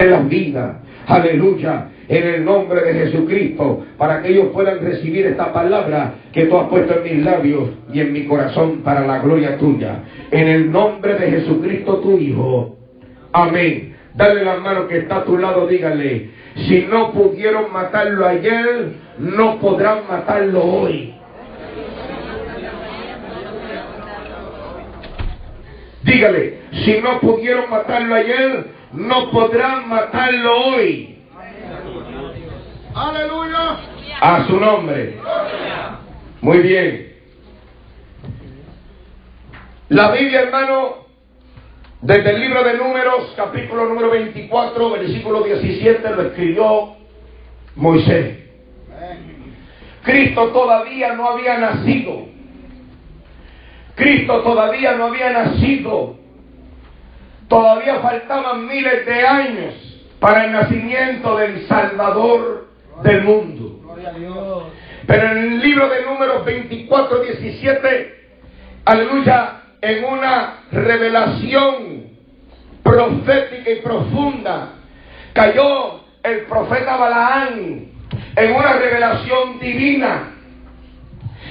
en las vidas. Aleluya. En el nombre de Jesucristo. Para que ellos puedan recibir esta palabra que tú has puesto en mis labios y en mi corazón para la gloria tuya. En el nombre de Jesucristo tu Hijo. Amén. Dale la mano que está a tu lado, dígale. Si no pudieron matarlo ayer, no podrán matarlo hoy. Dígale, si no pudieron matarlo ayer, no podrán matarlo hoy. Aleluya. A su nombre. Muy bien. La Biblia, hermano, desde el libro de Números, capítulo número 24, versículo 17, lo escribió Moisés. Cristo todavía no había nacido. Cristo todavía no había nacido. Todavía faltaban miles de años para el nacimiento del Salvador del mundo. Pero en el libro de números 24, 17, aleluya, en una revelación profética y profunda, cayó el profeta Balaán en una revelación divina.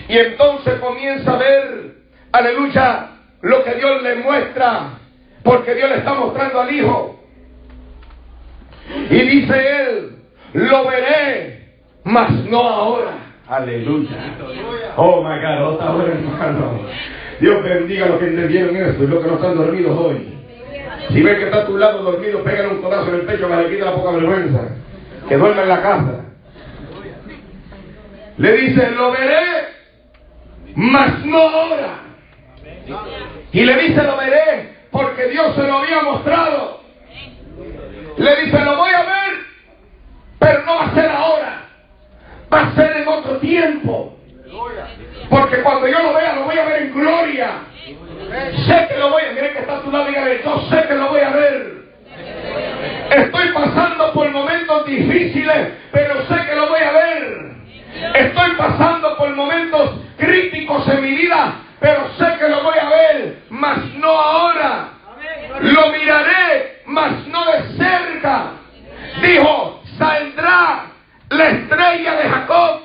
Y entonces comienza a ver, aleluya, lo que Dios le muestra porque Dios le está mostrando al Hijo. Y dice él, lo veré, mas no ahora. Aleluya. Oh my God, otra hora hermano. Dios bendiga a los que entendieron esto y los que no están dormidos hoy. Si ves que está a tu lado dormido, pégale un codazo en el pecho para que le quite la poca vergüenza. Que duerma en la casa. Le dice, lo veré, mas no ahora. Y le dice, lo veré, porque Dios se lo había mostrado. Le dice, lo voy a ver, pero no va a ser ahora, va a ser en otro tiempo. Porque cuando yo lo vea, lo voy a ver en gloria. Sé que lo voy a, ver, que está a tu lado, dígale, yo sé que lo voy a ver. Estoy pasando por momentos difíciles, pero sé que lo voy a ver. Estoy pasando por momentos críticos en mi vida, pero sé que lo voy a ver, mas no ahora. Lo miraré, mas no de cerca. Dijo, saldrá la estrella de Jacob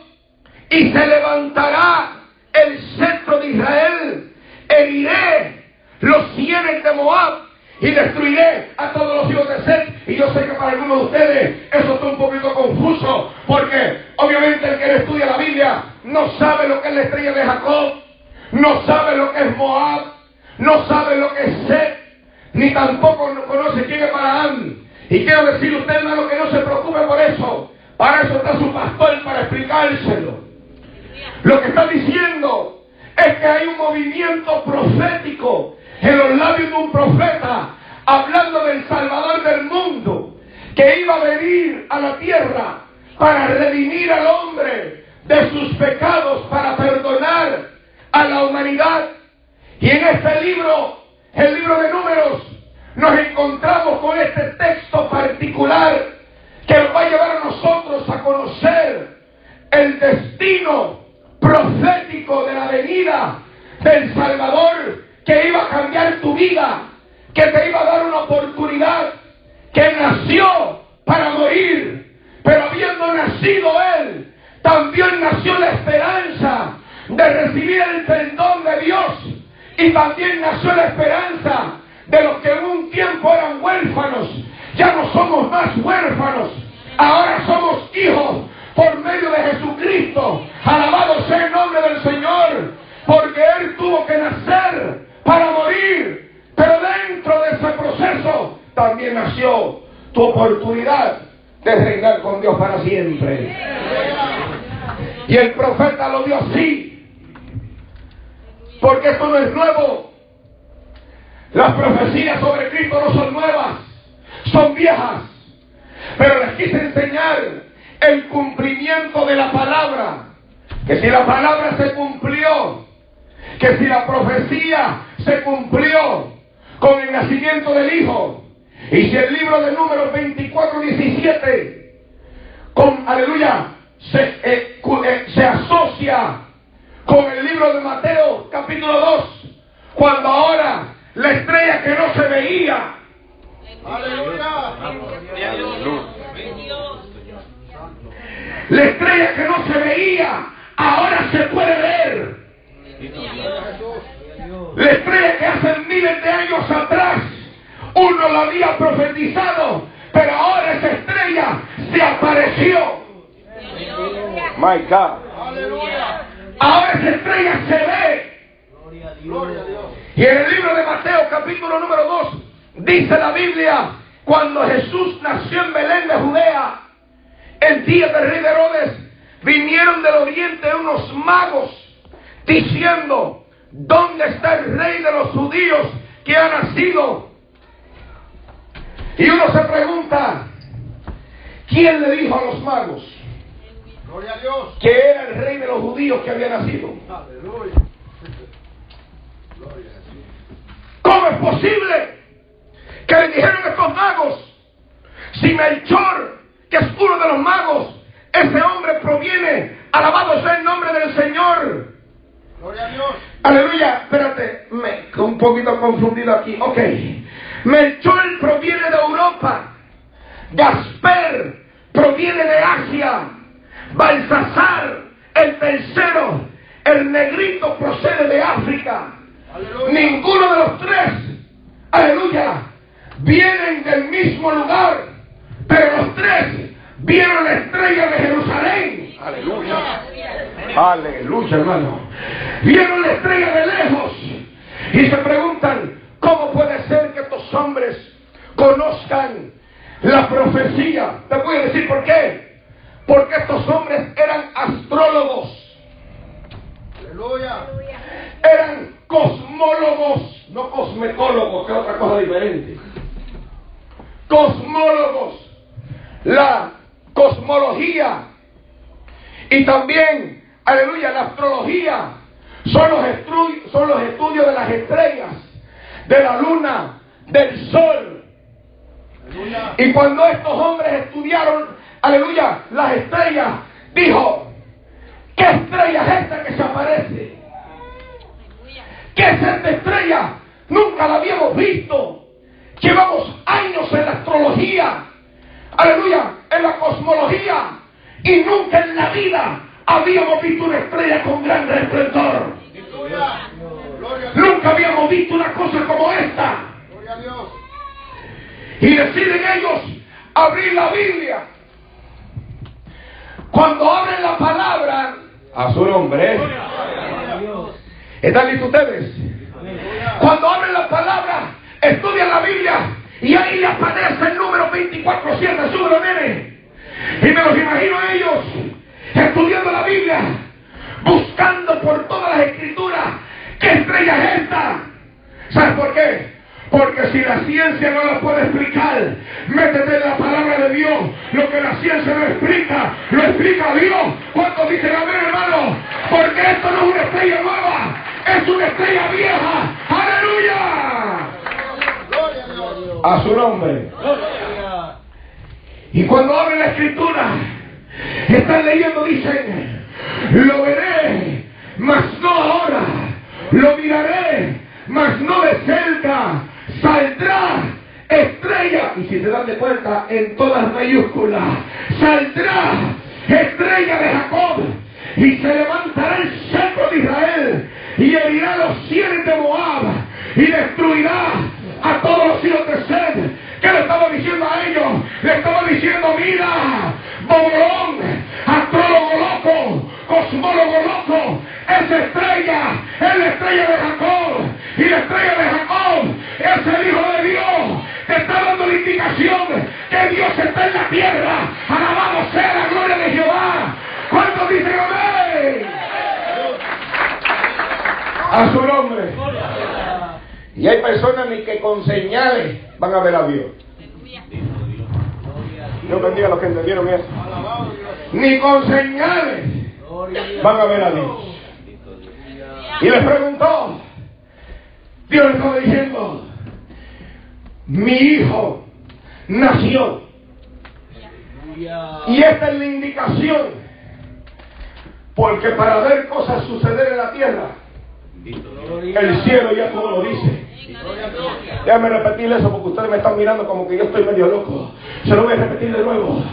y se levantará el centro de Israel. Heriré los cienes de Moab y destruiré a todos los hijos de Seth. Y yo sé que para algunos de ustedes eso está un poquito confuso, porque obviamente el que estudia la Biblia no sabe lo que es la estrella de Jacob, no sabe lo que es Moab, no sabe lo que es Seth, ni tampoco conoce quién es Balaam. Y quiero decirle a usted, hermano, que no se preocupe por eso. Para eso está su pastor, para explicárselo. Lo que está diciendo es que hay un movimiento profético en los labios de un profeta hablando del Salvador del mundo que iba a venir a la tierra para redimir al hombre de sus pecados, para perdonar a la humanidad. Y en este libro, el libro de números, nos encontramos con este texto particular que nos va a llevar a nosotros a conocer el destino profético de la venida del Salvador que iba a cambiar tu vida, que te iba a dar una oportunidad, que nació para morir, pero habiendo nacido Él, también nació la esperanza de recibir el perdón de Dios y también nació la esperanza de los que en un tiempo eran huérfanos. Ya no somos más huérfanos, ahora somos hijos por medio de Jesucristo. Alabado sea el nombre del Señor, porque Él tuvo que nacer para morir. Pero dentro de ese proceso también nació tu oportunidad de reinar con Dios para siempre. Y el profeta lo dio así. Porque esto no es nuevo. Las profecías sobre Cristo no son nuevas, son viejas. Pero les quise enseñar el cumplimiento de la palabra. Que si la palabra se cumplió, que si la profecía se cumplió con el nacimiento del Hijo, y si el libro de números 24, 17, con, aleluya, se, eh, eh, se asocia con el libro de Mateo capítulo 2, cuando ahora la estrella que no se veía, la estrella que no se veía, ahora se puede ver. La estrella que hace miles de años atrás uno la había profetizado, pero ahora esa estrella se apareció. My God. Aleluya. Ahora esa estrella se ve. Y en el libro de Mateo capítulo número 2 dice la Biblia, cuando Jesús nació en Belén de Judea, el día del rey de Herodes, vinieron del oriente unos magos diciendo, ¿dónde está el rey de los judíos que ha nacido? Y uno se pregunta, ¿quién le dijo a los magos que era el rey de los judíos que había nacido? ¿Cómo es posible que le dijeron estos magos? Si Melchor, que es uno de los magos, ese hombre proviene, alabado sea el nombre del Señor. Gloria a Dios. Aleluya, espérate, me, un poquito confundido aquí. Ok. Melchor proviene de Europa. Gasper proviene de Asia. Balsasar, el tercero, el negrito procede de África. Ninguno de los tres, aleluya, vienen del mismo lugar, pero los tres vieron la estrella de Jerusalén. Aleluya. Aleluya, hermano. Vieron la estrella de lejos y se preguntan, ¿cómo puede ser que estos hombres conozcan la profecía? Te voy a decir por qué. Porque estos hombres eran astrólogos. Aleluya. Eran cosmólogos, no cosmetólogos, que es otra cosa diferente. Cosmólogos. La cosmología y también, aleluya, la astrología son los, son los estudios de las estrellas, de la luna, del sol. Y cuando estos hombres estudiaron, aleluya, las estrellas, dijo, ¿qué estrella es esta que se aparece? ¿Qué es esta estrella? Nunca la habíamos visto. Llevamos años en la astrología, aleluya, en la cosmología, y nunca en la vida habíamos visto una estrella con gran resplendor. Nunca habíamos visto una cosa como esta. Y deciden ellos abrir la Biblia. Cuando abren la palabra a su nombre. ¿Están listos ustedes? Cuando abren la palabra, estudian la Biblia y ahí le aparece el número 24-7, súbelo, nene. Y me los imagino a ellos estudiando la Biblia, buscando por todas las escrituras qué estrella es esta. ¿Sabes por qué? Porque si la ciencia no la puede explicar, métete en la palabra de Dios. Lo que la ciencia no explica, lo explica Dios. ¿Cuántos dicen amén, hermano? Porque esto no es una estrella nueva, es una estrella vieja. ¡Aleluya! A su nombre. Y cuando abren la escritura, están leyendo, dicen, lo veré, mas no ahora, lo miraré, mas no de cerca, saldrá estrella, y si se dan de cuenta, en todas mayúsculas, saldrá estrella de Jacob, y se levantará el centro de Israel, y herirá los cielos de Moab, y destruirá a todos los hijos de Sed, ¿Qué le estaba diciendo a ellos? Le estaba diciendo, mira, bobolón, astrólogo loco, cosmólogo loco, esa estrella es la estrella de Jacob. Y la estrella de Jacob es el Hijo de Dios. Te está dando la indicación que Dios está en la tierra. Alabado sea la gloria de Jehová. ¿Cuántos dicen amén? A su nombre. Y hay personas ni que con señales van a ver a Dios. Dios bendiga a los que entendieron eso. Ni con señales van a ver a Dios. Y les preguntó, Dios estaba diciendo, mi hijo nació. Y esta es la indicación, porque para ver cosas suceder en la tierra, el cielo ya todo lo dice. Déjame repetir eso porque ustedes me están mirando como que yo estoy medio loco. Se lo voy a repetir de nuevo.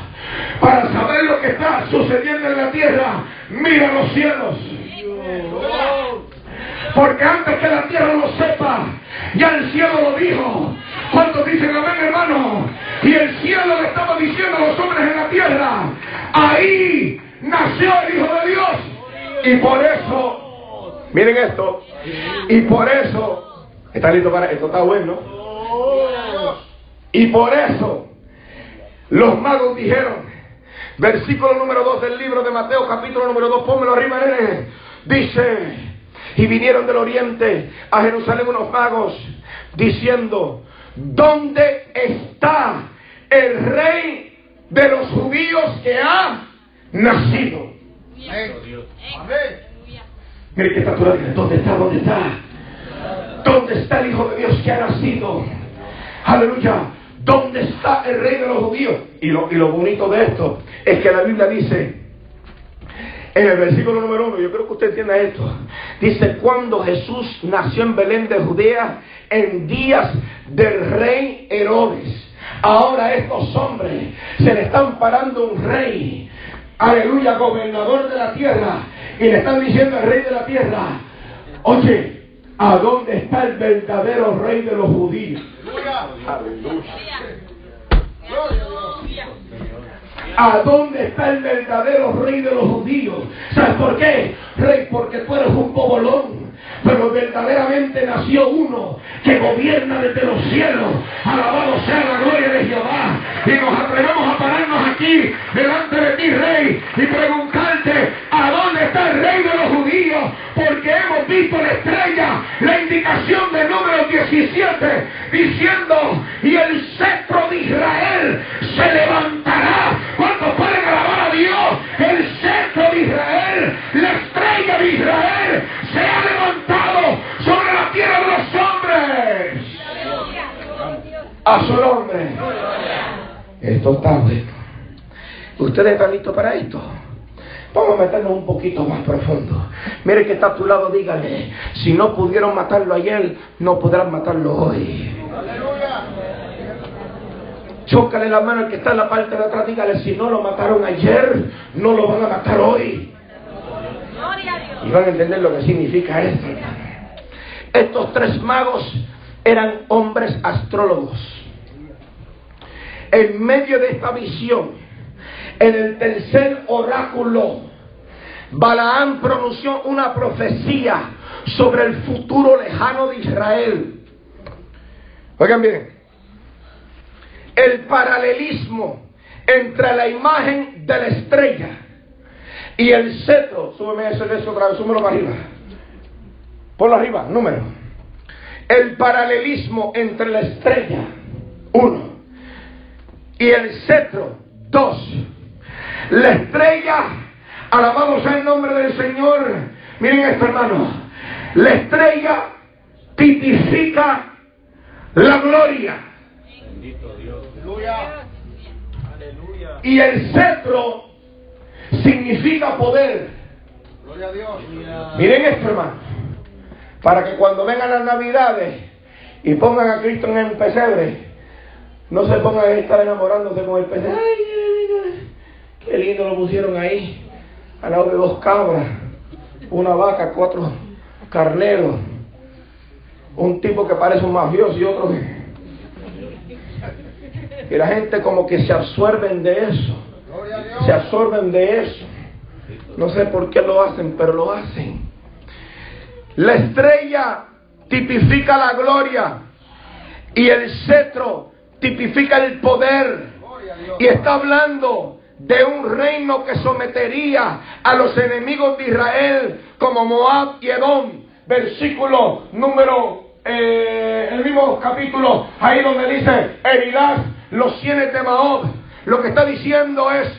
Para saber lo que está sucediendo en la tierra, mira los cielos. Porque antes que la tierra lo sepa, ya el cielo lo dijo. ¿Cuántos dicen amén, hermano? Y el cielo le estaba diciendo a los hombres en la tierra, ahí nació el Hijo de Dios. Y por eso, miren esto, y por eso, está listo para esto, está bueno. Y por eso, los magos dijeron, versículo número 2 del libro de Mateo, capítulo número 2, pónmelo arriba, nene. Dice, y vinieron del oriente a Jerusalén unos magos diciendo, ¿dónde está el rey de los judíos que ha nacido? Mire que está ¿dónde está? ¿Dónde está? ¿Dónde está el Hijo de Dios que ha nacido? Aleluya. ¿Dónde está el rey de los judíos? Y lo, y lo bonito de esto es que la Biblia dice, en el versículo número uno, yo creo que usted entienda esto. Dice, cuando Jesús nació en Belén de Judea, en días del rey Herodes. Ahora estos hombres se le están parando un rey, aleluya, gobernador de la tierra, y le están diciendo al rey de la tierra, oye, ¿a dónde está el verdadero rey de los judíos? Aleluya. ¿A dónde está el verdadero rey de los judíos? ¿Sabes por qué? Rey, porque tú eres un pobolón pero verdaderamente nació uno que gobierna desde los cielos. Alabado sea la gloria de Jehová. Y nos atrevemos a pararnos aquí delante de ti, Rey, y preguntarte, ¿a dónde está el Rey de los judíos? Porque hemos visto la estrella, la indicación del número 17, diciendo, y el cetro de Israel se levantará. A su nombre. Esto está bueno. ¿Ustedes están listos para esto? Vamos a meternos un poquito más profundo. Mire que está a tu lado, dígale, si no pudieron matarlo ayer, no podrán matarlo hoy. Chócale la mano al que está en la parte de atrás, dígale, si no lo mataron ayer, no lo van a matar hoy. Y van a entender lo que significa esto. Estos tres magos eran hombres astrólogos. En medio de esta visión, en el tercer oráculo, Balaán pronunció una profecía sobre el futuro lejano de Israel. Oigan bien, el paralelismo entre la imagen de la estrella y el cetro, súbeme ese eso otra vez, súbelo para arriba. Ponlo arriba, número. El paralelismo entre la estrella, uno. Y el cetro, dos. La estrella, alabamos el nombre del Señor. Miren esto, hermano. La estrella tipifica la gloria. Bendito Dios. Aleluya. Y el cetro significa poder. Gloria a Dios. Miren esto, hermano. Para que cuando vengan las navidades y pongan a Cristo en el pesebre, no se pongan a estar enamorándose con el pesebre. Ay, qué lindo lo pusieron ahí. Al lado de dos cabras, una vaca, cuatro carneros. Un tipo que parece un mafioso y otro que... Y la gente como que se absorben de eso se absorben de eso. No sé por qué lo hacen, pero lo hacen. La estrella tipifica la gloria y el cetro tipifica el poder. Y está hablando de un reino que sometería a los enemigos de Israel como Moab y Edom. Versículo número, eh, el mismo capítulo, ahí donde dice, herirás los cienes de Moab. Lo que está diciendo es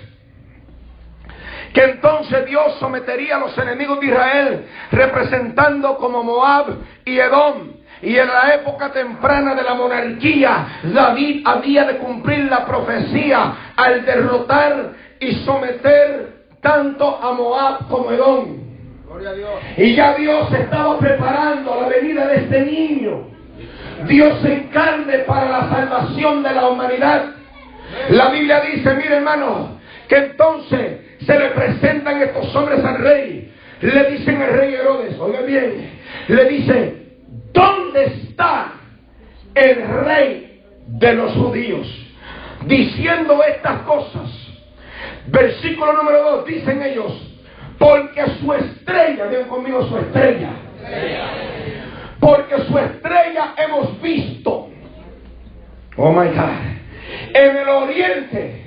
que entonces Dios sometería a los enemigos de Israel, representando como Moab y Edom. Y en la época temprana de la monarquía, David había de cumplir la profecía al derrotar y someter tanto a Moab como Edom. Y ya Dios estaba preparando la venida de este niño Dios se encarne para la salvación de la humanidad. La Biblia dice, mire hermano, que entonces se le presentan estos hombres al rey. Le dicen al rey Herodes, oiga bien, le dice, ¿dónde está el rey de los judíos? Diciendo estas cosas. Versículo número 2, dicen ellos, porque su estrella, digan conmigo su estrella, porque su estrella hemos visto, oh my God, en el oriente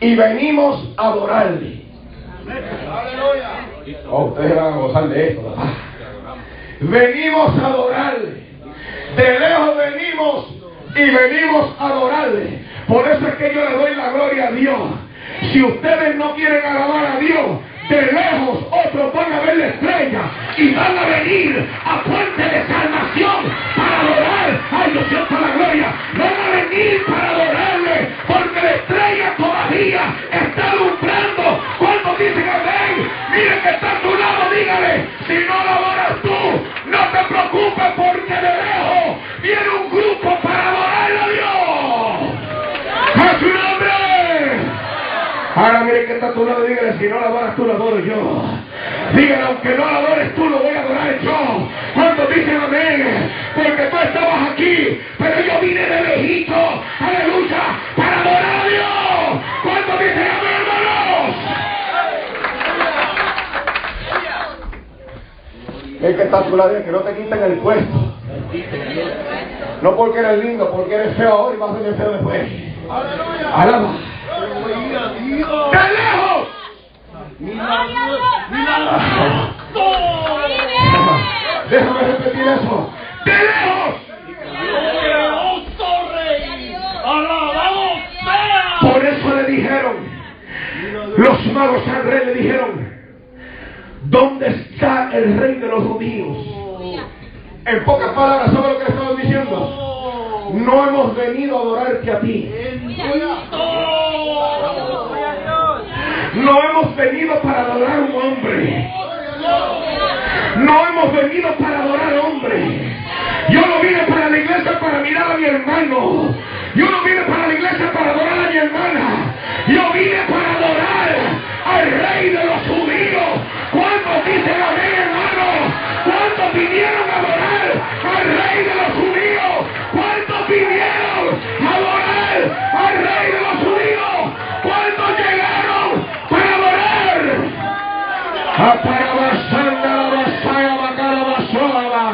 y venimos a adorarle. Oh, ustedes van a gozar de esto. Venimos a adorarle. De lejos venimos y venimos a adorarle. Por eso es que yo le doy la gloria a Dios. Si ustedes no quieren alabar a Dios, de lejos otros van a ver la estrella y van a venir a fuente de salvación para adorar. Ay, Dios siento la gloria. Van a venir para adorarle porque la estrella todavía está alumbrando. Cuando dicen amén, miren que está a tu lado, dígale, si no adoras tú, no te preocupes porque de lejos viene un grupo para adorar a Dios. ¡A su nombre! Ahora mire que está a tu lado, dígale, si no la adoras tú, la adoro yo. Dígale, aunque no la adores tú, lo voy a adorar yo. ¿Cuántos dicen amén? Porque tú estabas aquí, pero yo vine de lejito, aleluya, para adorar a Dios. ¿Cuántos dicen amén, Es que está a tu lado, que no te quiten el puesto. No porque eres lindo, porque eres feo ahora y vas a ser feo después. Alaba. ¡De lejos! Déjame repetir eso. ¡De lejos! Por eso le dijeron, los magos al rey le dijeron, ¿dónde está el rey de los judíos? En pocas palabras, ¿sabe lo que le estaban diciendo? No hemos venido a adorarte a ti. No hemos venido para adorar a un hombre. No hemos venido para adorar hombre. Yo no vine para la iglesia para mirar a mi hermano. Yo no vine para la iglesia para adorar a mi hermana. Yo vine para adorar al rey de los judíos. ¿Cuántos dicen amén, hermano? ¿Cuántos vinieron a adorar al rey de los judíos? ¿Cuántos vinieron a adorar al rey de los judíos? ¿Cuántos llegaron para adorar? Basoaba.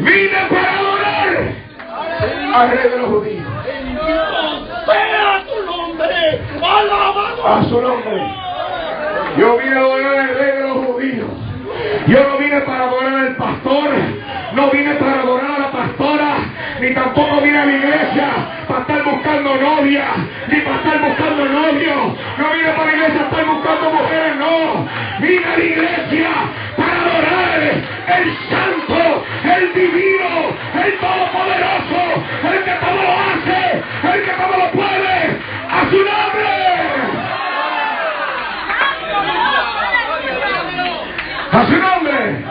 Vine para adorar al rey de los judíos. sea tu nombre, alabado. A su nombre. Yo vine a adorar al rey de los Yo no vine para adorar al pastor. No vine para adorar a la pastora. Ni tampoco vine a la iglesia para estar buscando novia. Ni para estar buscando novio. No vine para la iglesia para estar buscando mujeres. No. Vine a la iglesia para adorar el santo, el divino, el todopoderoso, el que todo lo hace, el que todo lo puede. A su nombre. A su nombre.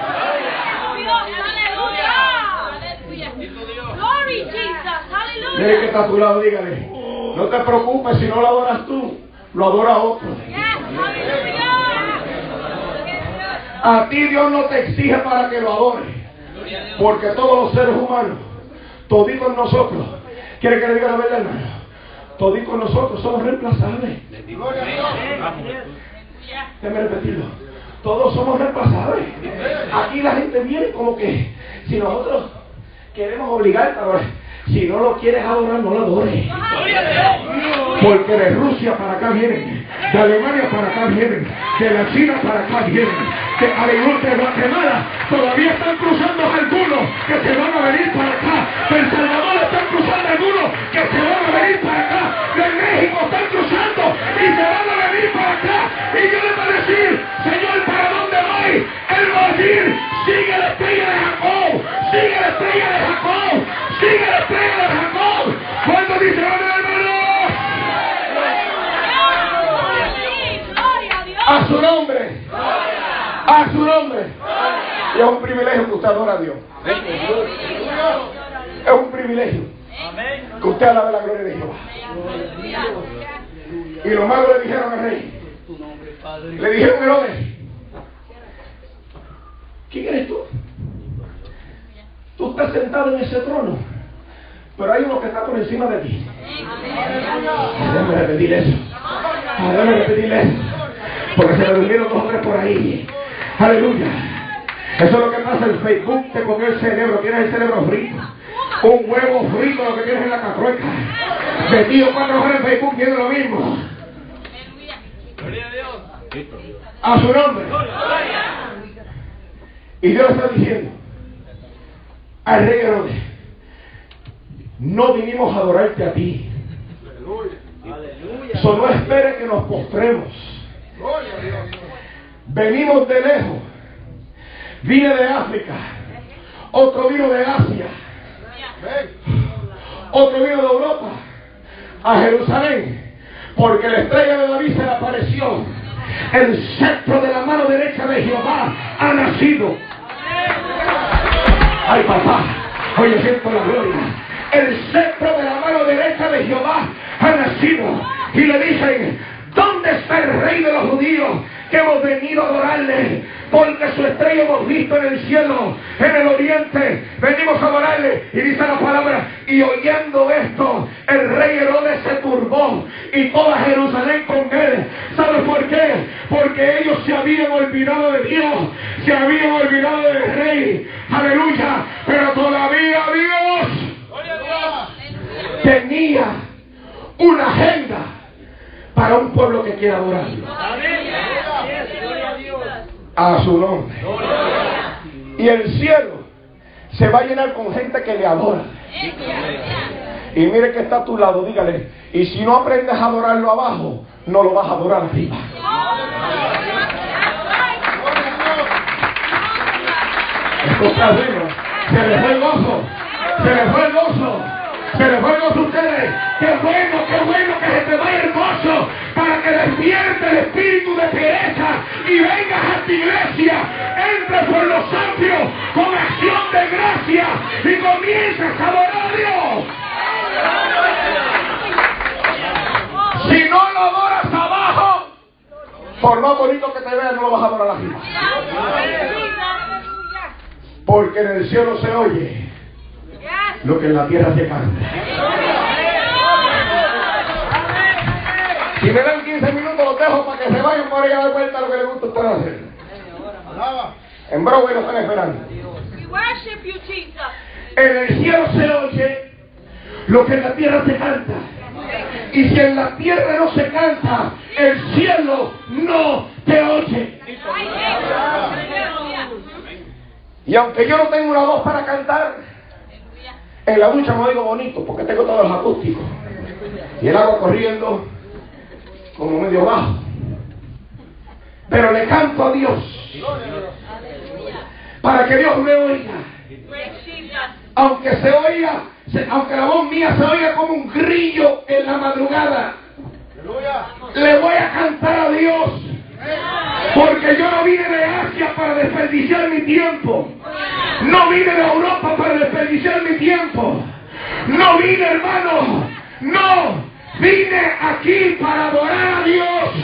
Que está a tu lado, dígale. No te preocupes si no lo adoras tú, lo adora otro. A ti Dios no te exige para que lo adores. Porque todos los seres humanos, toditos nosotros, ¿quiere que le diga la verdad, hermano? Toditos nosotros somos reemplazables. Déjame repetirlo. Todos somos reemplazables. Aquí la gente viene como que si nosotros queremos obligar a. Si no lo quieres adorar, no lo adores. Porque de Rusia para acá vienen, de Alemania para acá vienen, de la China para acá vienen, de, aleluya, de Guatemala todavía están cruzando algunos que se van a venir para acá, de El Salvador están cruzando algunos que se van a venir para acá, de México están cruzando y se van a venir para acá. Y yo les voy a decir, Señor, ¿para dónde voy? Él va a decir, sigue la estrella de Jacob, sigue la estrella de Jacob, A su nombre. A su nombre. Y es un privilegio que usted adora a Dios. Es un privilegio que usted alabe la gloria de Jehová. Y los magos le dijeron al rey, le dijeron Herodes, ¿quién eres tú? Tú estás sentado en ese trono, pero hay uno que está por encima de ti. Déjame repetir eso. Déjame repetir eso. Porque se me durmieron dos hombres por ahí. Aleluya. Eso es lo que pasa en Facebook, te comió el cerebro, tienes el cerebro frito. Un huevo frito lo que tienes en la catrueca. Metido cuatro horas en Facebook viendo lo mismo. A su nombre. Y Dios está diciendo al rey Herodes, no vinimos a adorarte a ti. Solo espere que nos postremos. Venimos de lejos. Vine de África. Otro vino de Asia. Otro vino de Europa. A Jerusalén. Porque la estrella de David se le apareció. El cetro de la mano derecha de Jehová ha nacido. Ay, papá. Hoy siento la gloria. El cetro de la mano derecha de Jehová ha nacido. Y le dicen, ¿dónde está el rey de los judíos? que hemos venido a adorarle, porque su estrella hemos visto en el cielo, en el oriente, venimos a adorarle, y dice la palabra, y oyendo esto, el rey Herodes se turbó, y toda Jerusalén con él, ¿sabe por qué? Porque ellos se habían olvidado de Dios, se habían olvidado del rey, aleluya, pero todavía Dios tenía una agenda para un pueblo que quiera adorarlo. A su nombre. Y el cielo se va a llenar con gente que le adora. Y mire que está a tu lado, dígale. Y si no aprendes a adorarlo abajo, no lo vas a adorar arriba. Está bueno. Se le fue el gozo. Se le fue el gozo. Se le fue el gozo a ustedes. Qué bueno, qué bueno que se te vaya el para que despierte el espíritu de pereza y vengas a tu iglesia. Entre por los amplios con acción de gracia y comiences a adorar a Dios. Si no lo adoras abajo, por más bonito que te veas, no lo vas a adorar arriba. Porque en el cielo se oye lo que en la tierra se canta. Si me dan 15 minutos, los dejo para que se vayan por allá de vuelta a lo que les gusta a ustedes hacer. En Broadway lo están esperando. En el cielo se oye lo que en la tierra se canta. Y si en la tierra no se canta, el cielo no te oye. Y aunque yo no tengo una voz para cantar, en la ducha no digo bonito porque tengo todos los acústicos. Y el agua corriendo como medio bajo. Pero le canto a Dios para que Dios me oiga. Aunque se oiga, aunque la voz mía se oiga como un grillo en la madrugada, le voy a cantar a Dios. Porque yo no vine de Asia para desperdiciar mi tiempo. No vine de Europa para desperdiciar mi tiempo. No vine, hermano. No. Vine aquí para adorar a Dios.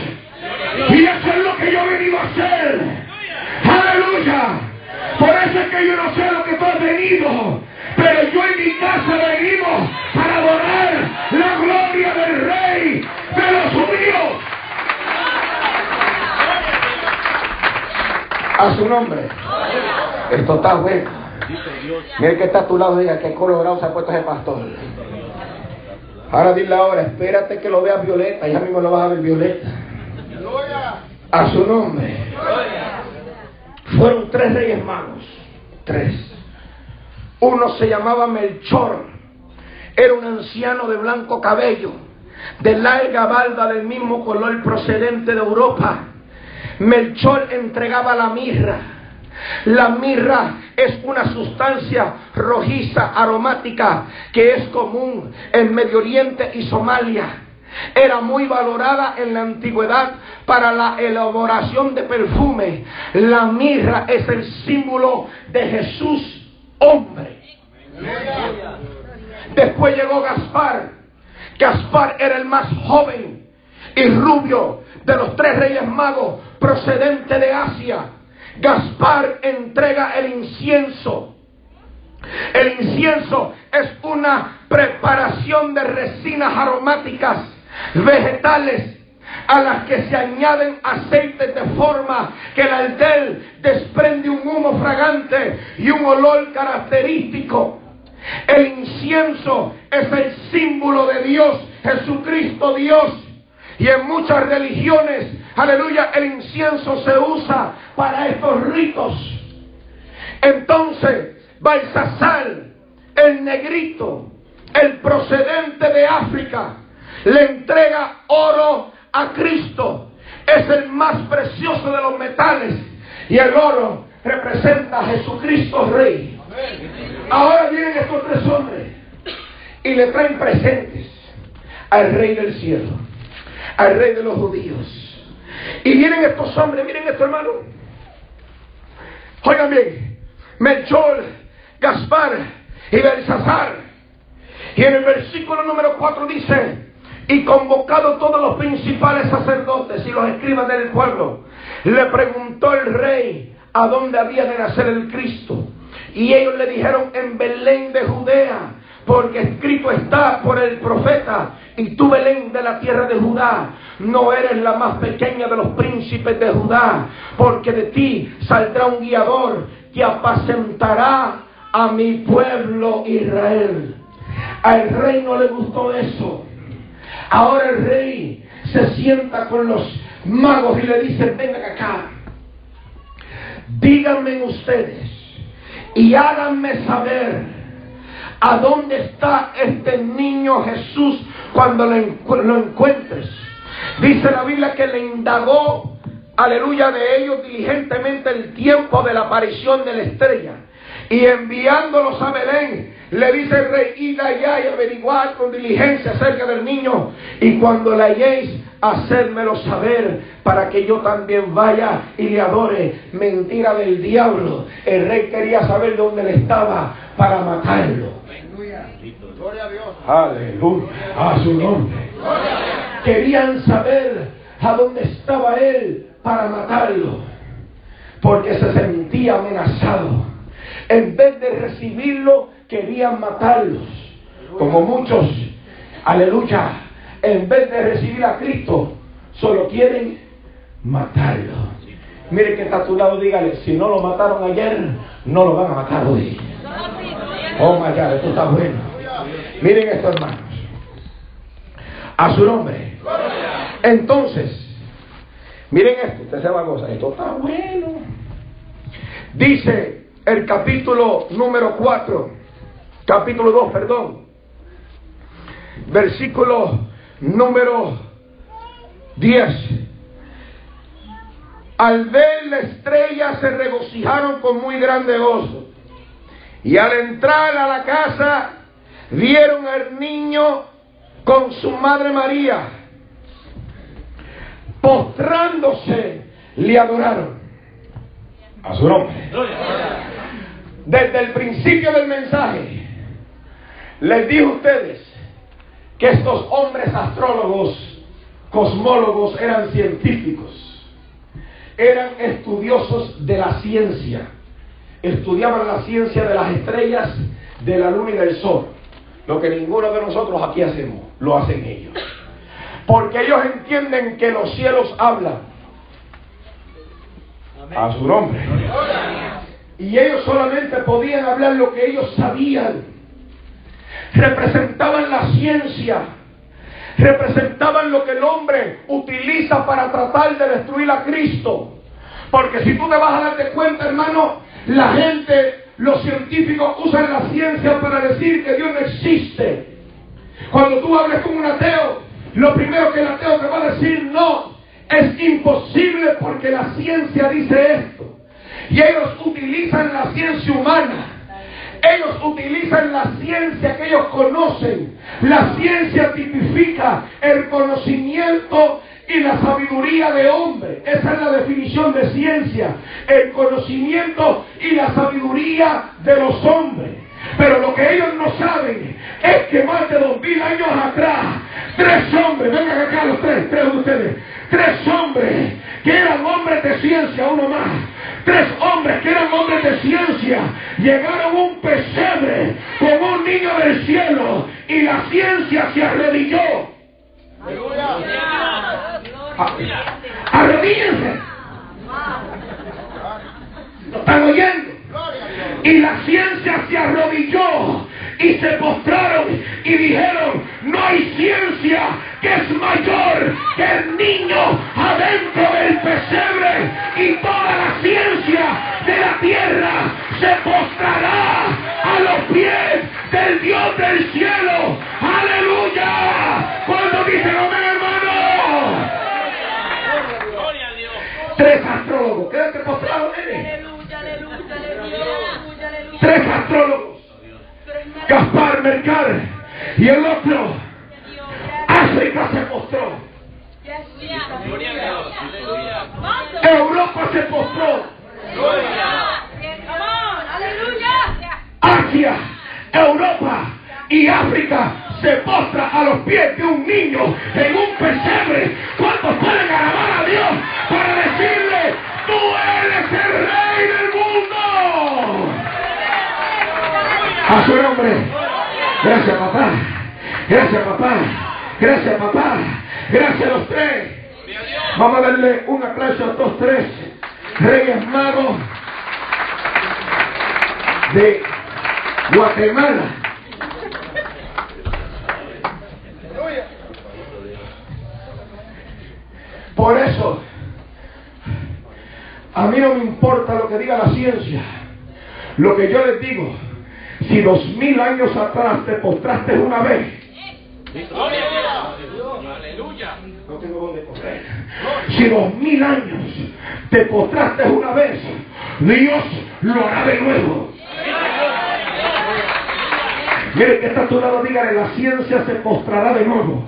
Y eso es lo que yo he venido a hacer. Aleluya. Por eso es que yo no sé lo que tú has venido. Pero yo en mi casa venimos para adorar la gloria del Rey de los judíos. A su nombre. Esto está bueno. Mira que está a tu lado, diga que colorado se ha puesto ese pastor. Ahora dile ahora, espérate que lo veas violeta, ya mismo lo vas a ver violeta. A su nombre. Fueron tres reyes magos. Tres. Uno se llamaba Melchor. Era un anciano de blanco cabello, de larga balda del mismo color procedente de Europa. Melchor entregaba la mirra. La mirra es una sustancia rojiza, aromática, que es común en Medio Oriente y Somalia. Era muy valorada en la antigüedad para la elaboración de perfume. La mirra es el símbolo de Jesús hombre. Después llegó Gaspar. Gaspar era el más joven y rubio de los tres reyes magos procedente de Asia. Gaspar entrega el incienso. El incienso es una preparación de resinas aromáticas vegetales a las que se añaden aceites de forma que el altel desprende un humo fragante y un olor característico. El incienso es el símbolo de Dios, Jesucristo Dios. Y en muchas religiones, aleluya, el incienso se usa para estos ritos. Entonces, Balsasar, el negrito, el procedente de África, le entrega oro a Cristo. Es el más precioso de los metales. Y el oro representa a Jesucristo Rey. Ahora vienen estos tres hombres y le traen presentes al Rey del cielo, al Rey de los judíos. Y vienen estos hombres, miren esto hermano. Oigan bien, Melchor, Gaspar y Belsasar. Y en el versículo número 4 dice, y convocado todos los principales sacerdotes y los escribas del pueblo, le preguntó el rey a dónde había de nacer el Cristo. Y ellos le dijeron en Belén de Judea, porque escrito está por el profeta, y tú Belén de la tierra de Judá, no eres la más pequeña de los príncipes de Judá, porque de ti saldrá un guiador que apacentará a mi pueblo Israel. Al rey no le gustó eso. Ahora el rey se sienta con los magos y le dice, vengan acá, díganme ustedes y háganme saber a dónde está este niño Jesús cuando lo, encuentres. Dice la Biblia que le indagó, aleluya, de ellos diligentemente el tiempo de la aparición de la estrella. Y enviándolos a Belén, le dice el rey, id allá y averiguad con diligencia acerca del niño. Y cuando la halléis, hacedmelo saber para que yo también vaya y le adore. Mentira del diablo. El rey quería saber dónde él estaba para matarlo. Gloria a Dios. Aleluya. A su nombre. Querían saber a dónde estaba él para matarlo. Porque se sentía amenazado. En vez de recibirlo, querían matarlos. Como muchos, aleluya, en vez de recibir a Cristo, solo quieren matarlo. Mire que está a tu lado, dígale, si no lo mataron ayer, no lo van a matar hoy. Oh my God, esto está bueno. Miren esto, hermanos. A su nombre. Entonces, miren esto, usted se va a gozar. Esto está bueno. Dice el capítulo número 4, capítulo 2, perdón, versículo número 10. Al ver la estrella se regocijaron con muy grande gozo. Y al entrar a la casa vieron al niño con su madre María. Postrándose le adoraron. A su nombre desde el principio del mensaje, les dije a ustedes que estos hombres astrólogos, cosmólogos, eran científicos, eran estudiosos de la ciencia, estudiaban la ciencia de las estrellas, de la luna y del sol. Lo que ninguno de nosotros aquí hacemos, lo hacen ellos. Porque ellos entienden que los cielos hablan. A su nombre. Y ellos solamente podían hablar lo que ellos sabían. Representaban la ciencia. Representaban lo que el hombre utiliza para tratar de destruir a Cristo. Porque si tú te vas a darte cuenta, hermano, la gente, los científicos usan la ciencia para decir que Dios no existe. Cuando tú hables con un ateo, lo primero que el ateo te va a decir, no, es imposible porque la ciencia dice esto. Y ellos utilizan la ciencia humana. Ellos utilizan la ciencia que ellos conocen. La ciencia tipifica el conocimiento y la sabiduría de hombre. Esa es la definición de ciencia. El conocimiento y la sabiduría de los hombres. Pero lo que ellos no saben es que más de dos mil años atrás, tres hombres, vengan acá los tres, tres de ustedes, tres hombres que eran hombres de ciencia, uno más, tres hombres que eran hombres de ciencia, llegaron a un pesebre con un niño del cielo y la ciencia se arrodilló. Arrodíllense. ¿Están oyendo? Y la ciencia se arrodilló y se postraron y dijeron, no hay ciencia que es mayor que el niño adentro del pesebre y toda la ciencia de la tierra se postrará a los pies del Dios del cielo. Aleluya. Cuando dicen amén hermano. Tres astrólogos, quédate postrado, nene. Tres astrólogos. Gaspar Mercal y el otro. África se postró. Europa se postró. Asia, Europa y África se postra a los pies de un niño en un pesebre. ¿Cuántos pueden alabar a Dios para decirle, tú eres el rey del mundo? A su nombre. Gracias papá. Gracias papá. Gracias papá. Gracias a los tres. Vamos a darle un aplauso a estos tres reyes magos de Guatemala. Por eso, a mí no me importa lo que diga la ciencia. Lo que yo les digo, si dos mil años atrás te postraste una vez, no tengo dónde correr. Si dos mil años te postraste una vez, Dios lo hará de nuevo. Mire que está a tu lado, dígale, la ciencia se postrará de nuevo.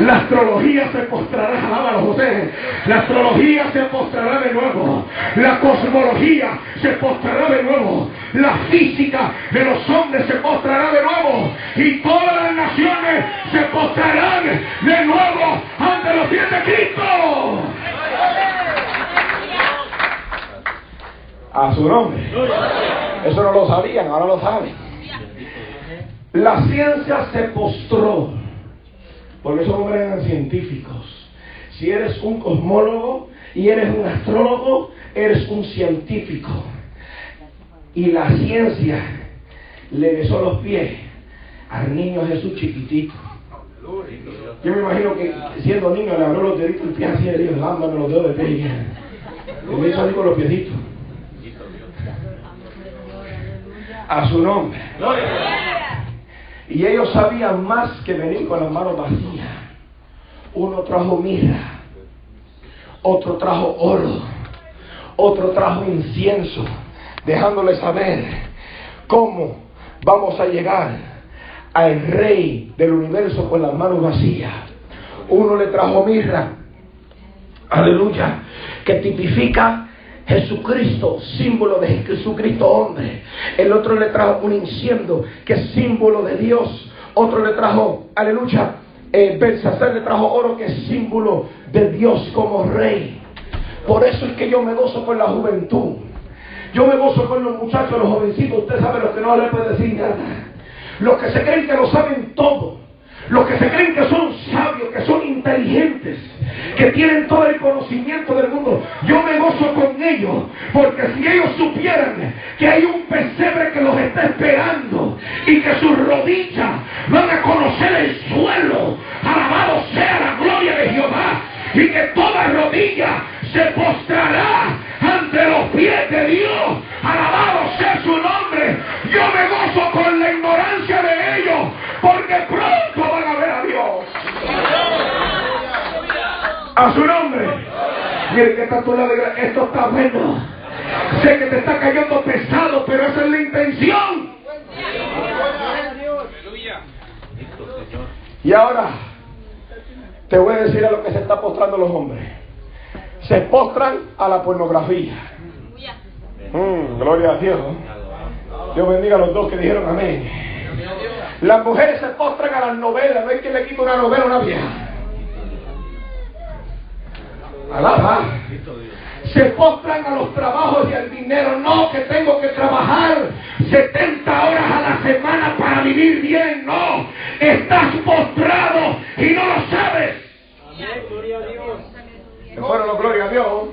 La astrología se postrará, alábalo José. La astrología se postrará de nuevo. La cosmología se postrará de nuevo. La física de los hombres se postrará de nuevo. Y todas las naciones se postrarán de nuevo ante los pies de Cristo. A su nombre. Eso no lo sabían, ahora lo saben. La ciencia se postró porque esos hombres eran científicos. Si eres un cosmólogo y eres un astrólogo, eres un científico. Y la ciencia le besó los pies al niño Jesús chiquitito. Yo me imagino que siendo niño le abrió los deditos el pie así y dijo, los dedos de pie. Y me hizo con los piecitos. A su nombre. Y ellos sabían más que venir con las manos vacías. Uno trajo mirra, otro trajo oro, otro trajo incienso, dejándole saber cómo vamos a llegar al rey del universo con las manos vacías. Uno le trajo mirra, aleluya, que tipifica Jesucristo, símbolo de Jesucristo hombre. El otro le trajo un incienso que es símbolo de Dios. Otro le trajo, aleluya, eh, le trajo oro que es símbolo de Dios como rey. Por eso es que yo me gozo con la juventud. Yo me gozo con los muchachos, los jovencitos. Usted sabe lo que no le puede decir nada. Los que se creen que lo saben todo. Los que se creen que son sabios, que son inteligentes, que tienen todo el conocimiento del mundo. Yo me gozo con ellos, porque si ellos supieran que hay un pesebre que los está esperando y que sus rodillas van a conocer el suelo, alabado sea la gloria de Jehová, y que toda rodilla se postrará ante los pies de Dios, A su nombre. Mire que está tu lado, esto está bueno. Sé que te está cayendo pesado, pero esa es la intención. Y ahora te voy a decir a lo que se está postrando los hombres. Se postran a la pornografía. Mm, gloria a Dios. Dios bendiga a los dos que dijeron amén. Las mujeres se postran a las novelas, no hay quien le quite una novela a una vieja. Alaba. Se postran a los trabajos y al dinero. No, que tengo que trabajar 70 horas a la semana para vivir bien. No, estás postrado y no lo sabes. Gloria a Dios. Gloria a Dios.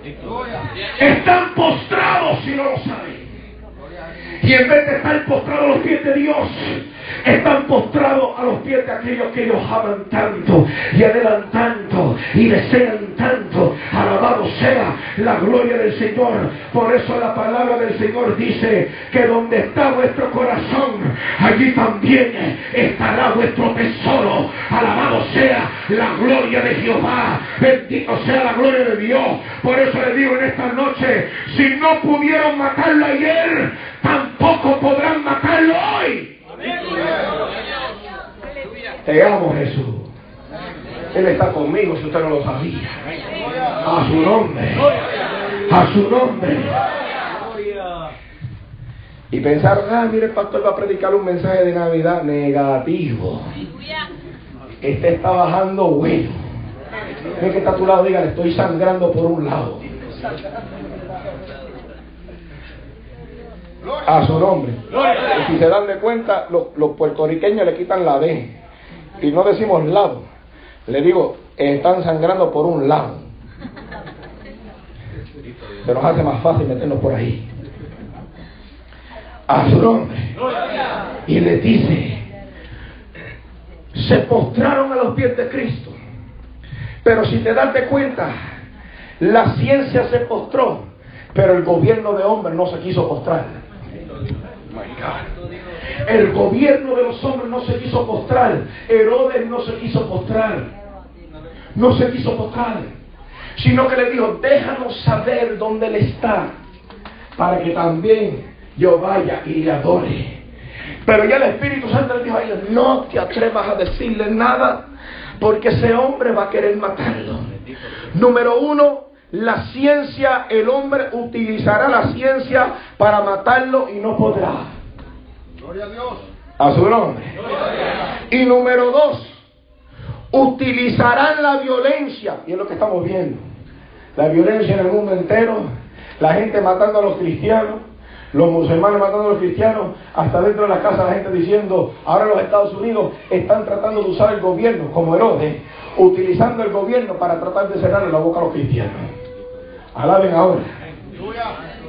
Están postrados y no lo saben. Y en vez de estar postrados a los pies de Dios, están postrados a los pies de aquellos que ellos aman tanto y adelan tanto y desean tanto. Alabado sea la gloria del Señor. Por eso la palabra del Señor dice que donde está vuestro corazón, allí también estará vuestro tesoro. Alabado sea la gloria de Jehová. Bendito sea la gloria de Dios. Por eso le digo en esta noche, si no pudieron matarlo ayer, tampoco podrán matarlo hoy. Te amo Jesús. Él está conmigo si usted no lo sabía. A su nombre. A su nombre. Y pensaron, ah, mire, el pastor va a predicar un mensaje de Navidad negativo. Este está bajando bueno. Ve que está a tu lado, diga, le estoy sangrando por un lado. A su nombre. Y si se dan de cuenta, los, puertorriqueños le quitan la D. Y no decimos lado. Le digo, están sangrando por un lado. Se nos hace más fácil meternos por ahí. A su nombre. Y le dice, se postraron a los pies de Cristo. Pero si te das de cuenta, la ciencia se postró, pero el gobierno de hombres no se quiso postrar. El gobierno de los hombres no se quiso postrar. Herodes no se quiso postrar. No se quiso postrar. Sino que le dijo, déjanos saber dónde él está. Para que también yo vaya y le adore. Pero ya el Espíritu Santo le dijo a ellos, no te atrevas a decirle nada. Porque ese hombre va a querer matarlo. Número uno, la ciencia, el hombre utilizará la ciencia para matarlo y no podrá. Gloria a Dios. A su nombre. Y número dos, utilizarán la violencia. Y es lo que estamos viendo. La violencia en el mundo entero. La gente matando a los cristianos. Los musulmanes matando a los cristianos. Hasta dentro de la casa la gente diciendo, ahora los Estados Unidos están tratando de usar el gobierno como Herodes. Utilizando el gobierno para tratar de cerrarle la boca a los cristianos. Alaben ahora.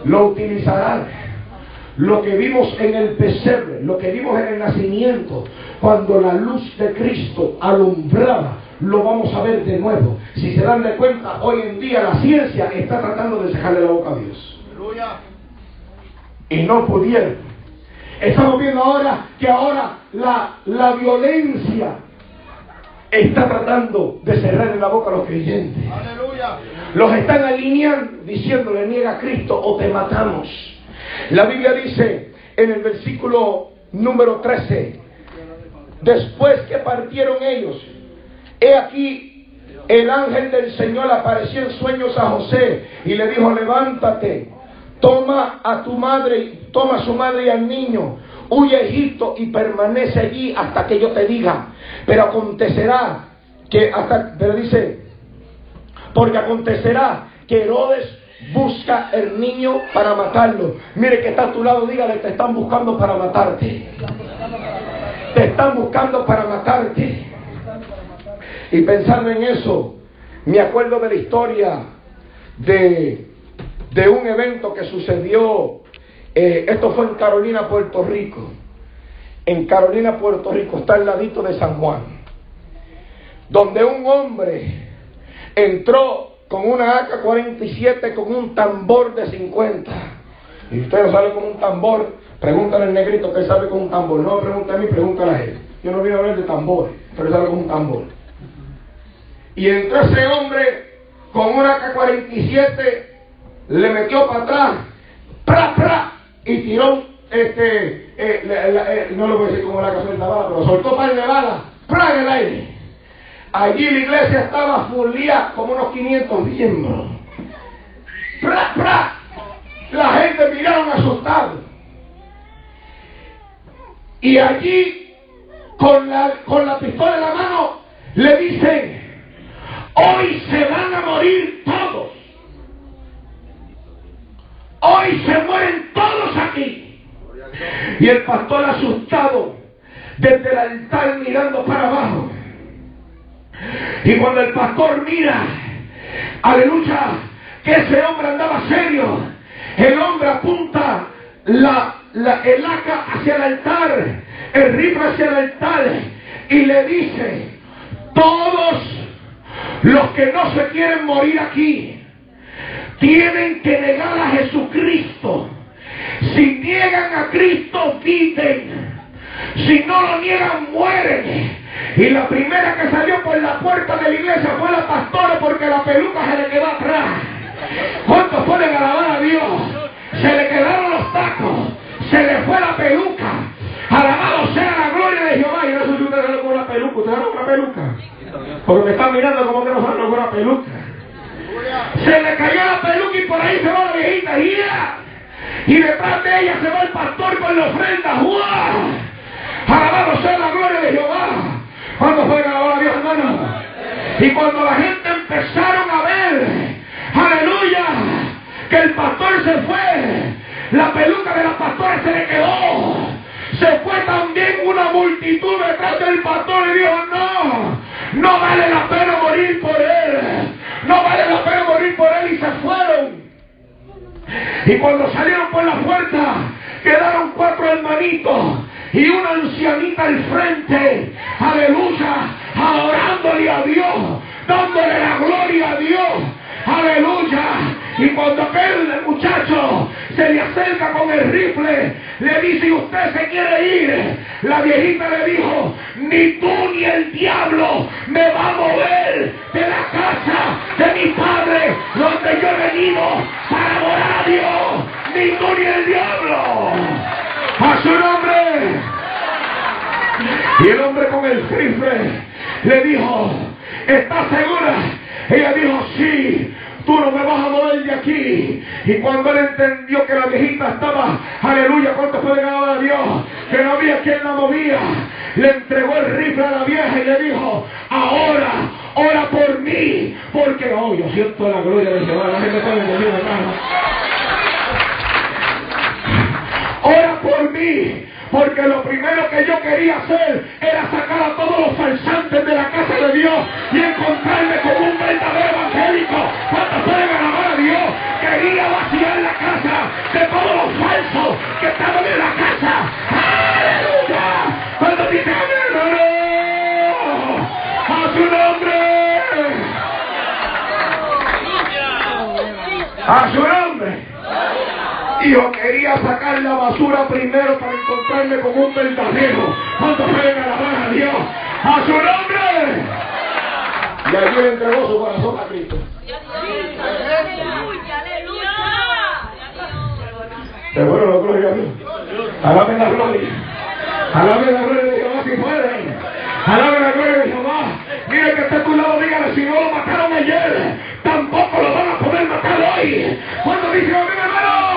Lo utilizarán. Lo que vimos en el pesebre, lo que vimos en el nacimiento, cuando la luz de Cristo alumbraba, lo vamos a ver de nuevo. Si se dan de cuenta, hoy en día la ciencia está tratando de dejarle la boca a Dios. Y no pudieron. Estamos viendo ahora que ahora la, la violencia está tratando de cerrar la boca a los creyentes. Los están alineando diciéndole niega a Cristo o te matamos. La Biblia dice en el versículo número 13, después que partieron ellos, he aquí el ángel del Señor apareció en sueños a José y le dijo, levántate, toma a tu madre, toma a su madre y al niño, huye a Egipto y permanece allí hasta que yo te diga. Pero acontecerá que hasta, pero dice, porque acontecerá que Herodes busca el niño para matarlo. Mire que está a tu lado, dígale, te están buscando para matarte. Te están buscando para matarte. Y pensando en eso, me acuerdo de la historia de, de un evento que sucedió, eh, esto fue en Carolina, Puerto Rico. En Carolina, Puerto Rico, está al ladito de San Juan, donde un hombre entró con una AK-47 con un tambor de 50. Y usted no sabe con un tambor, pregúntale al negrito que sabe con un tambor. No me pregunte a mí, pregúntale a él. Yo no voy a hablar de tambor, pero sabe con un tambor. Y entró ese hombre con una AK-47, le metió para atrás, ¡pra, pra! Y tiró, este, eh, eh, no lo voy a decir como la canción de la bala, pero soltó par de balas, ¡pra! en el aire. Allí la iglesia estaba fulía como unos 500 miembros. ¡Pra, pra! La gente miraron asustado. Y allí, con la, con la pistola en la mano, le dicen, hoy se van a morir todos. Hoy se mueren todos aquí. Y el pastor asustado, desde el altar mirando para abajo. Y cuando el pastor mira, aleluya, que ese hombre andaba serio, el hombre apunta la, el aca hacia el altar, el rifle hacia el altar, y le dice, todos los que no se quieren morir aquí, tienen que negar a Jesucristo. Si niegan a Cristo, viven. Si no lo niegan, mueren. Y la primera que salió por la puerta de la iglesia fue la pastora porque la peluca se le quedó atrás. ¿Cuántos pueden alabar a Dios? Se le quedaron los tacos, se le fue la peluca. Alabado sea la gloria de Jehová. Y no sé si usted salió con una peluca. ¿Usted salió con una peluca? Porque me están mirando como que no salió con una peluca. Se le cayó la peluca y por ahí se va la viejita. Y detrás de ella se va el pastor con la ofrenda. Alabado sea la gloria de Jehová. ¿Cuándo fue alabar a Dios, hermano? Y cuando la gente empezaron a ver, aleluya, que el pastor se fue, la peluca de la pastora se le quedó. Se fue también una multitud detrás del pastor y dijo, no, no vale la pena morir por él. No vale la pena morir por él y se fueron. Y cuando salieron por la puerta, quedaron cuatro hermanitos y una ancianita al frente, aleluya, adorándole a Dios, dándole la gloria a Dios, aleluya. Y cuando aquel muchacho se le acerca con el rifle, le dice, usted se quiere ir? La viejita le dijo, ni tú ni el diablo me va a mover de la casa de mi padre, donde yo he venido para adorar a Dios, ni tú ni el diablo. A su nombre. Y el hombre con el rifle le dijo, ¿estás segura? Ella dijo, sí, tú no me vas a mover de aquí. Y cuando él entendió que la viejita estaba, aleluya, ¿cuánto fue de a Dios? Que no había quien la movía. Le entregó el rifle a la vieja y le dijo, ahora, ora por mí, porque, oh, yo siento la gloria de Jehová. La gente está hermano. Ora por mí, porque lo primero que yo quería hacer era sacar a todos los falsantes de la casa de Dios y encontrarme con un verdadero evangélico. ¿Cuántos pueden alabar a Dios? Quería vaciar la casa de todos los falsos que estaban en la casa. ¡Aleluya! Cuando dicen hermano, a su nombre. A su nombre. Y yo quería sacar la basura primero para encontrarme con un verdadero. ¿Cuántos pueden alabar a Dios? ¡A su nombre! Y allí le entregó su corazón a Cristo. Pero bueno, la gloria a Dios. Alaben la gloria. Alaben la gloria de Jehová si pueden. Alaben la gloria de Jehová. Mire que está a tu lado, dígale, si no lo mataron ayer, tampoco lo van a poder matar hoy. Cuando dice, amén, hermanos.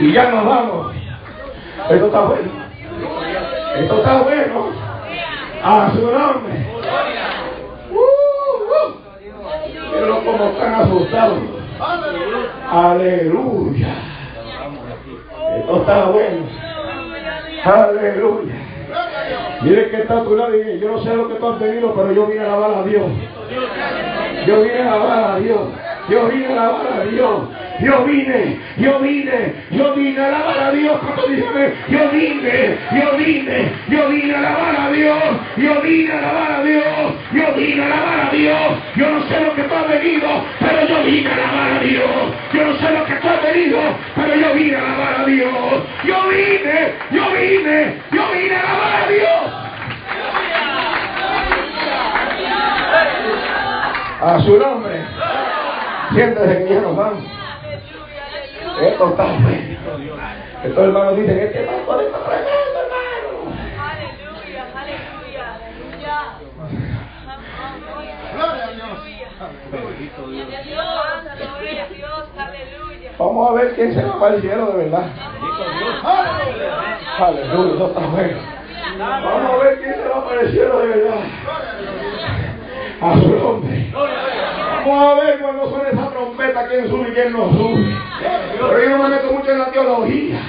Y ya nos vamos. Esto está bueno. Esto está bueno. A su nombre. Uh, uh. como están asustados. Aleluya. Esto está bueno. Aleluya. Mire que está a tu lado y yo no sé lo que tú has venido, pero yo vine a alabar a Dios. Yo vine a alabar a Dios. Yo vine a alabar a Dios. Yo vine, yo vine, yo vine a alabar a Dios. Cuando dice, yo vine, yo vine, yo vine a alabar a Dios. Yo vine a alabar a Dios. Yo vine a alabar a Dios. Yo no sé lo que tú has venido, pero yo vine a alabar a Dios. Yo no sé lo que tú has venido, pero yo vine a alabar a Dios. Yo vine, yo vine, yo vine a alabar a Dios. A su nombre. Siéntese que ya nos vamos. Esto está bueno. Estos hermanos dicen, este pastor está tremendo, hermano. Aleluya, aleluya, aleluya. Vamos a ver quién se va para el cielo de verdad. Aleluya, eso está bueno. Vamos a ver quién se va a aparecer de verdad. A su nombre. Vamos a ver cuando esa trompeta quién sube y quién no sube. Pero yo no me meto mucho en la teología.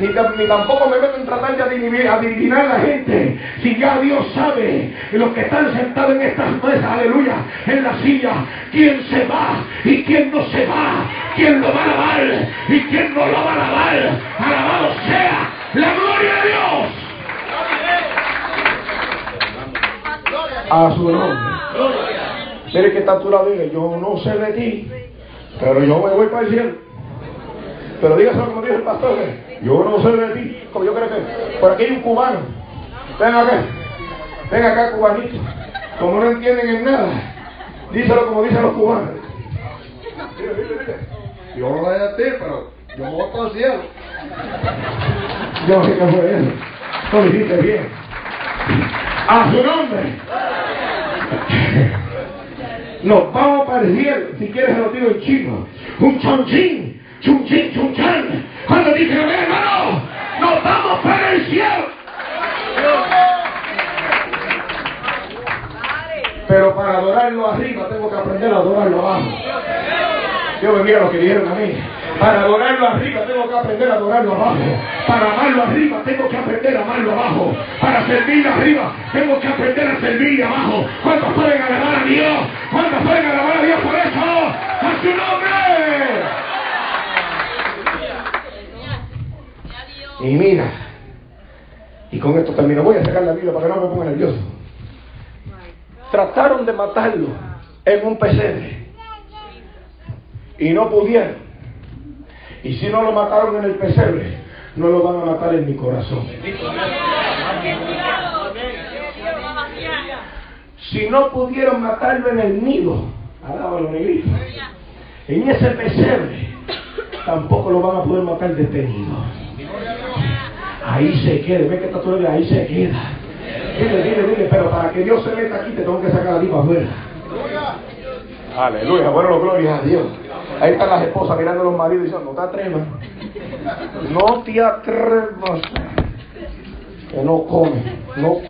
Ni, ni, tampoco me meto en tratar de adivinar, adivinar a la gente. Si ya Dios sabe, los que están sentados en estas mesas, aleluya, en la silla, quién se va y quién no se va, quién lo va a alabar y quién no lo va a alabar. Alabado sea la gloria de Dios. A su nombre. Mire que está tú la diga, yo no sé de ti, pero yo me voy para el cielo. Pero dígaselo como dice el pastor, yo no sé de ti, como yo creo que por aquí hay un cubano. Ven acá, ven acá cubanito. Como no entienden en nada, díselo como dicen los cubanos. Mire, mire, mire. Yo no la de ti, pero yo me voy para el cielo. Yo sé que fue eso. Lo dijiste bien. A su nombre. Nos vamos para el cielo. Si quieres se lo digo en chino. Un chonchín. Chun chin, chun chan. Cuando dije, hermano, nos vamos para el cielo. Pero para adorarlo arriba tengo que aprender a adorarlo abajo. Dios me mira lo que dijeron a mí. Para adorarlo arriba tengo que aprender a adorarlo abajo. Para amarlo arriba tengo que aprender a amarlo abajo. Para servirlo arriba tengo que aprender a servirle abajo. ¿Cuántos pueden alabar a Dios? ¿Cuántos pueden alabar a Dios por eso? ¡A su nombre! Y mira, y con esto termino. Voy a sacar la Biblia para que no me ponga nervioso. Trataron de matarlo en un pesebre y no pudieron. Y si no lo mataron en el pesebre, no lo van a matar en mi corazón. Si no pudieron matarlo en el nido, alábalo negrito, en ese pesebre, tampoco lo van a poder matar detenido. Ahí se queda, ve que está todo ahí se queda. Dile, dile, dile, pero para que Dios se meta aquí te tengo que sacar a ti para afuera. Aleluya, bueno, gloria a Dios. Ahí están las esposas mirando a los maridos diciendo, no te atrevas. No te atrevas. Que no come. No